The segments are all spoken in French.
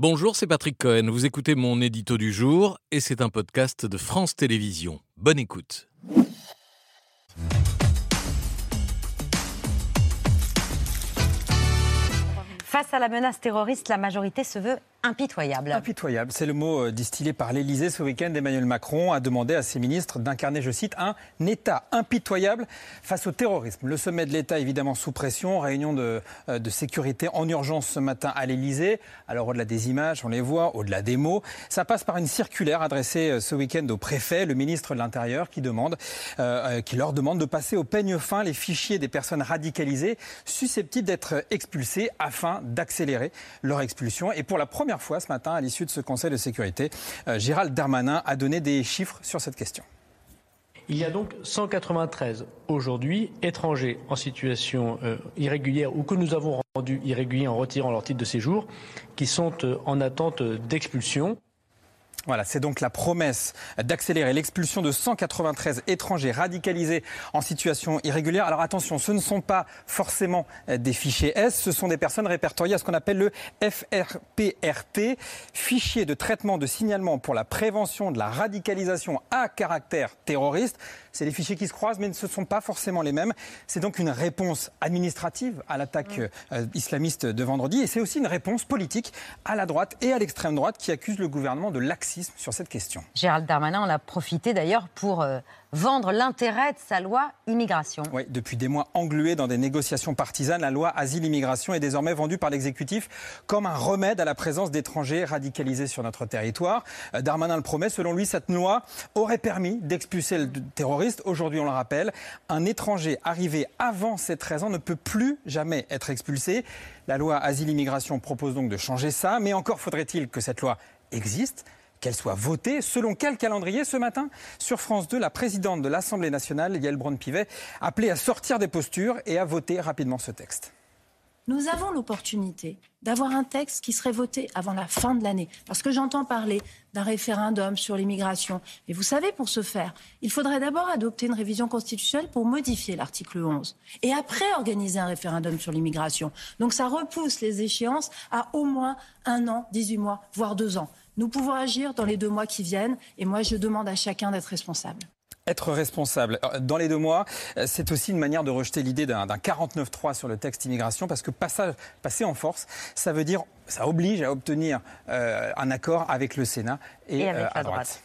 Bonjour, c'est Patrick Cohen. Vous écoutez mon édito du jour et c'est un podcast de France Télévisions. Bonne écoute. Face à la menace terroriste, la majorité se veut impitoyable. Impitoyable, c'est le mot euh, distillé par l'Élysée ce week-end. Emmanuel Macron a demandé à ses ministres d'incarner, je cite, un État impitoyable face au terrorisme. Le sommet de l'État, évidemment, sous pression, réunion de, euh, sécurité en urgence ce matin à l'Élysée. Alors, au-delà des images, on les voit, au-delà des mots, ça passe par une circulaire adressée euh, ce week-end au préfet, le ministre de l'Intérieur, qui, demande, qui leur demande de passer au peigne fin les fichiers des personnes radicalisées susceptibles d'être expulsées afin d'accélérer leur expulsion. Et pour la première première fois ce matin, à l'issue de ce Conseil de sécurité, euh, Gérald Darmanin a donné des chiffres sur cette question. Il y a donc 193 aujourd'hui étrangers en situation euh, irrégulière ou que nous avons rendus irréguliers en retirant leur titre de séjour qui sont euh, en attente d'expulsion. Voilà, c'est donc la promesse d'accélérer l'expulsion de 193 étrangers radicalisés en situation irrégulière. Alors attention, ce ne sont pas forcément des fichiers S, ce sont des personnes répertoriées à ce qu'on appelle le FRPRT, fichier de traitement de signalement pour la prévention de la radicalisation à caractère terroriste. C'est des fichiers qui se croisent, mais ce ne sont pas forcément les mêmes. C'est donc une réponse administrative à l'attaque euh, islamiste de vendredi, et c'est aussi une réponse politique à la droite et à l'extrême droite qui accuse le gouvernement de laxisme sur cette question. Gérald Darmanin en a profité d'ailleurs pour euh, vendre l'intérêt de sa loi immigration. Oui, depuis des mois englué dans des négociations partisanes, la loi asile-immigration est désormais vendue par l'exécutif comme un remède à la présence d'étrangers radicalisés sur notre territoire. Euh, Darmanin le promet, selon lui, cette loi aurait permis d'expulser le Aujourd'hui, on le rappelle, un étranger arrivé avant ses 13 ans ne peut plus jamais être expulsé. La loi asile-immigration propose donc de changer ça, mais encore faudrait-il que cette loi existe qu'elle soit votée. Selon quel calendrier ce matin? Sur France 2, la présidente de l'Assemblée nationale, Yael Braun-Pivet, appelait à sortir des postures et à voter rapidement ce texte. Nous avons l'opportunité d'avoir un texte qui serait voté avant la fin de l'année. Parce que j'entends parler d'un référendum sur l'immigration. Mais vous savez, pour ce faire, il faudrait d'abord adopter une révision constitutionnelle pour modifier l'article 11. Et après organiser un référendum sur l'immigration. Donc ça repousse les échéances à au moins un an, 18 mois, voire deux ans. Nous pouvons agir dans les deux mois qui viennent et moi je demande à chacun d'être responsable. Être responsable. Dans les deux mois, euh, c'est aussi une manière de rejeter l'idée d'un 49-3 sur le texte immigration parce que passer en force, ça veut dire, ça oblige à obtenir euh, un accord avec le Sénat et, avec euh, la droite.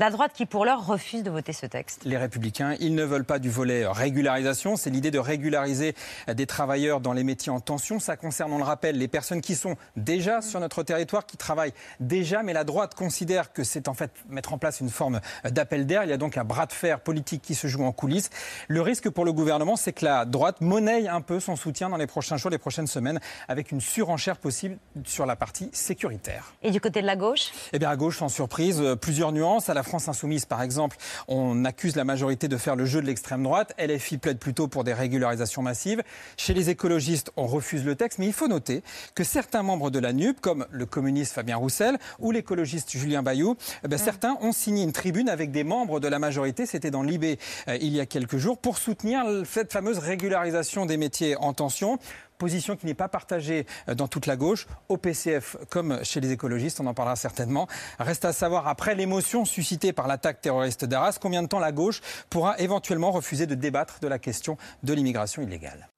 La droite qui, pour l'heure, refuse de voter ce texte. Les Républicains, ils ne veulent pas du volet régularisation. C'est l'idée de régulariser des travailleurs dans les métiers en tension. Ça concerne, on le rappelle, les personnes qui sont déjà sur notre territoire, qui travaillent déjà. Mais la droite considère que c'est en fait mettre en place une forme d'appel d'air. Il y a donc un bras de fer politique qui se joue en coulisses. Le risque pour le gouvernement, c'est que la droite monnaie un peu son soutien dans les prochains jours, les prochaines semaines, avec une surenchère possible sur la partie sécuritaire. Et du côté de la gauche? Eh bien, à gauche, sans surprise, plusieurs nuances. À la France insoumise, par exemple, on accuse la majorité de faire le jeu de l'extrême droite. LFI plaide plutôt pour des régularisations massives. Chez les écologistes, on refuse le texte. Mais il faut noter que certains membres de la NUP, comme le communiste Fabien Roussel ou l'écologiste Julien Bayou, eh ben, certains ont signé une tribune avec des membres de la majorité. C'était dans l'IB euh, il y a quelques jours pour soutenir cette fameuse régularisation des métiers en tension position qui n'est pas partagée euh, dans toute la gauche, au PCF comme chez les écologistes, on en parlera certainement. Reste à savoir, après l'émotion suscitée par l'attaque terroriste d'Arras, combien de temps la gauche pourra éventuellement refuser de débattre de la question de l'immigration illégale.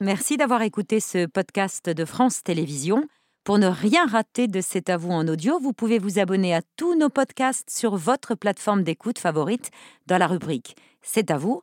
Merci d'avoir écouté ce podcast de France Télévisions. Pour ne rien rater de C'est à vous en audio, vous pouvez vous abonner à tous nos podcasts sur votre plateforme d'écoute favorite dans la rubrique C'est à vous